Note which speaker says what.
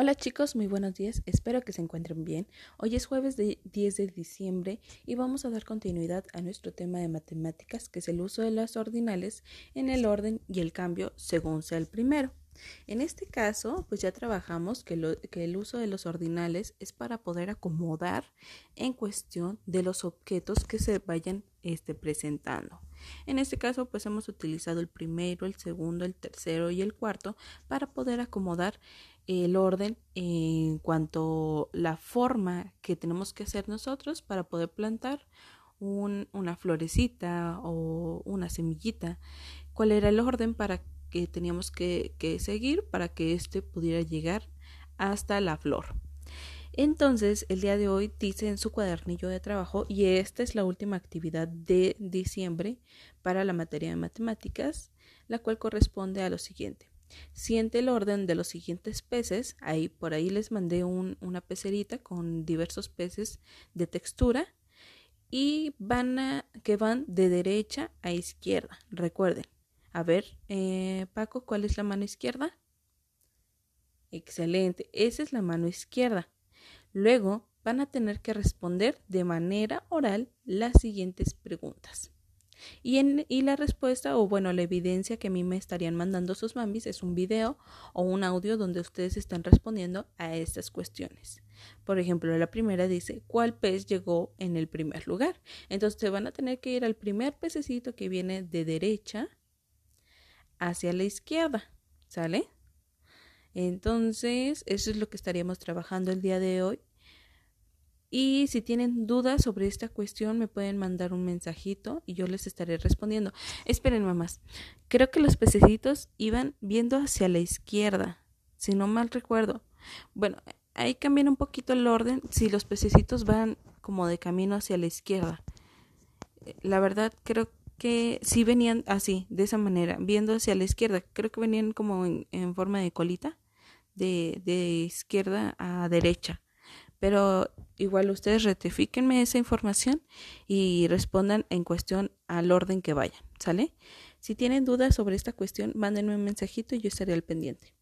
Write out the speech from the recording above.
Speaker 1: Hola chicos, muy buenos días, espero que se encuentren bien. Hoy es jueves de 10 de diciembre y vamos a dar continuidad a nuestro tema de matemáticas, que es el uso de las ordinales en el orden y el cambio según sea el primero. En este caso, pues ya trabajamos que, el uso de los ordinales es para poder acomodar en cuestión de los objetos que se vayan este, presentando. En este caso, pues hemos utilizado el primero, el segundo, el tercero y el cuarto para poder acomodar el orden en cuanto la forma que tenemos que hacer nosotros para poder plantar una florecita o una semillita, cuál era el orden para que teníamos que, seguir para que éste pudiera llegar hasta la flor. Entonces, el día de hoy dice en su cuadernillo de trabajo, y esta es la última actividad de diciembre para la materia de matemáticas, la cual corresponde a lo siguiente. Siente el orden de los siguientes peces. Ahí por ahí les mandé una pecerita con diversos peces de textura y van a que van de derecha a izquierda. Recuerden. A ver, eh, Paco, ¿cuál es la mano izquierda? Excelente, esa es la mano izquierda. Luego van a tener que responder de manera oral las siguientes preguntas. Y, la respuesta, o bueno, la evidencia que a mí me estarían mandando sus mambis es un video o un audio donde ustedes están respondiendo a estas cuestiones. Por ejemplo, la primera dice, ¿cuál pez llegó en el primer lugar? Entonces van a tener que ir al primer pececito que viene de derecha hacia la izquierda, ¿sale? Entonces, eso es lo que estaríamos trabajando el día de hoy y si tienen dudas sobre esta cuestión, me pueden mandar un mensajito y yo les estaré respondiendo. Esperen, mamás. Creo que los pececitos iban viendo hacia la izquierda, si no mal recuerdo. Bueno, ahí cambian un poquito el orden si los pececitos van como de camino hacia la izquierda. La verdad, creo que sí venían así, de esa manera, viendo hacia la izquierda. Creo que venían como en, forma de colita, de, de izquierda a derecha. Pero igual ustedes rectifíquenme esa información y respondan en cuestión al orden que vayan, ¿sale? Si tienen dudas sobre esta cuestión, mándenme un mensajito y yo estaré al pendiente.